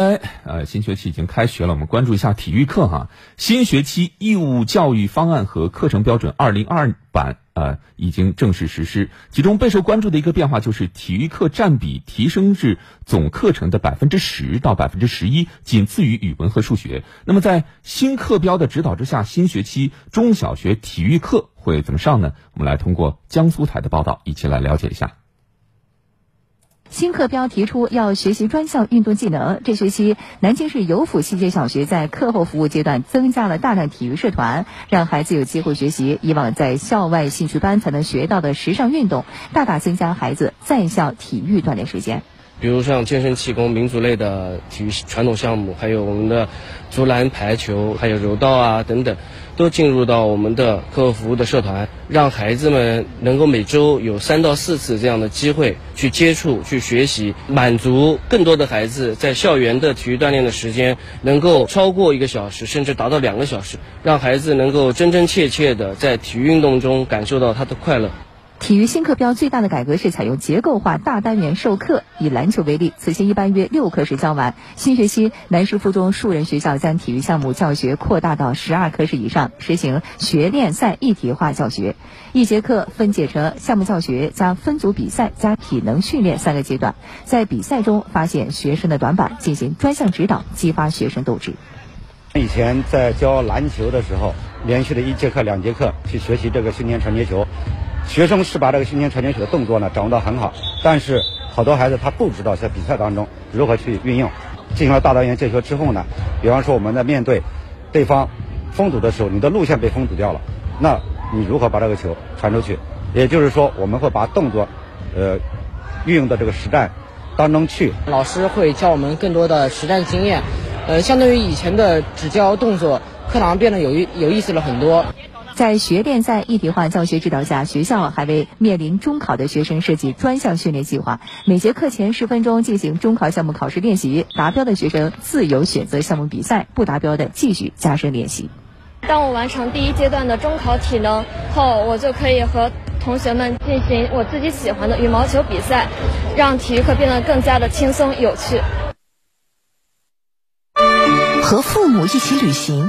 哎，呃，新学期已经开学了，我们关注一下体育课哈。新学期义务教育方案和课程标准二零二版呃已经正式实施，其中备受关注的一个变化就是体育课占比提升至总课程的百分之十到百分之十一，仅次于语文和数学。那么在新课标的指导之下，新学期中小学体育课会怎么上呢？我们来通过江苏台的报道一起来了解一下。新课标提出要学习专项运动技能。这学期，南京市有府西街小学在课后服务阶段增加了大量体育社团，让孩子有机会学习以往在校外兴趣班才能学到的时尚运动，大大增加孩子在校体育锻炼时间。比如像健身、气功、民族类的体育传统项目，还有我们的竹篮、排球，还有柔道啊等等，都进入到我们的客户服务的社团，让孩子们能够每周有三到四次这样的机会去接触、去学习，满足更多的孩子在校园的体育锻炼的时间能够超过一个小时，甚至达到两个小时，让孩子能够真真切切的在体育运动中感受到他的快乐。体育新课标最大的改革是采用结构化大单元授课。以篮球为例，此前一般约六课时教完。新学期，南师附中树人学校将体育项目教学扩大到十二课时以上，实行学练赛一体化教学。一节课分解成项目教学加分组比赛加体能训练三个阶段，在比赛中发现学生的短板，进行专项指导，激发学生斗志。以前在教篮球的时候，连续的一节课、两节课去学习这个胸前传接球。学生是把这个胸前传接球的动作呢掌握得很好，但是好多孩子他不知道在比赛当中如何去运用。进行了大单元教学之后呢，比方说我们在面对对方封堵的时候，你的路线被封堵掉了，那你如何把这个球传出去？也就是说，我们会把动作呃运用到这个实战当中去。老师会教我们更多的实战经验，呃，相对于以前的只教动作，课堂变得有意有意思了很多。在学练赛一体化教学指导下，学校还为面临中考的学生设计专项训练计划。每节课前十分钟进行中考项目考试练习，达标的学生自由选择项目比赛，不达标的继续加深练习。当我完成第一阶段的中考体能后，我就可以和同学们进行我自己喜欢的羽毛球比赛，让体育课变得更加的轻松有趣。和父母一起旅行。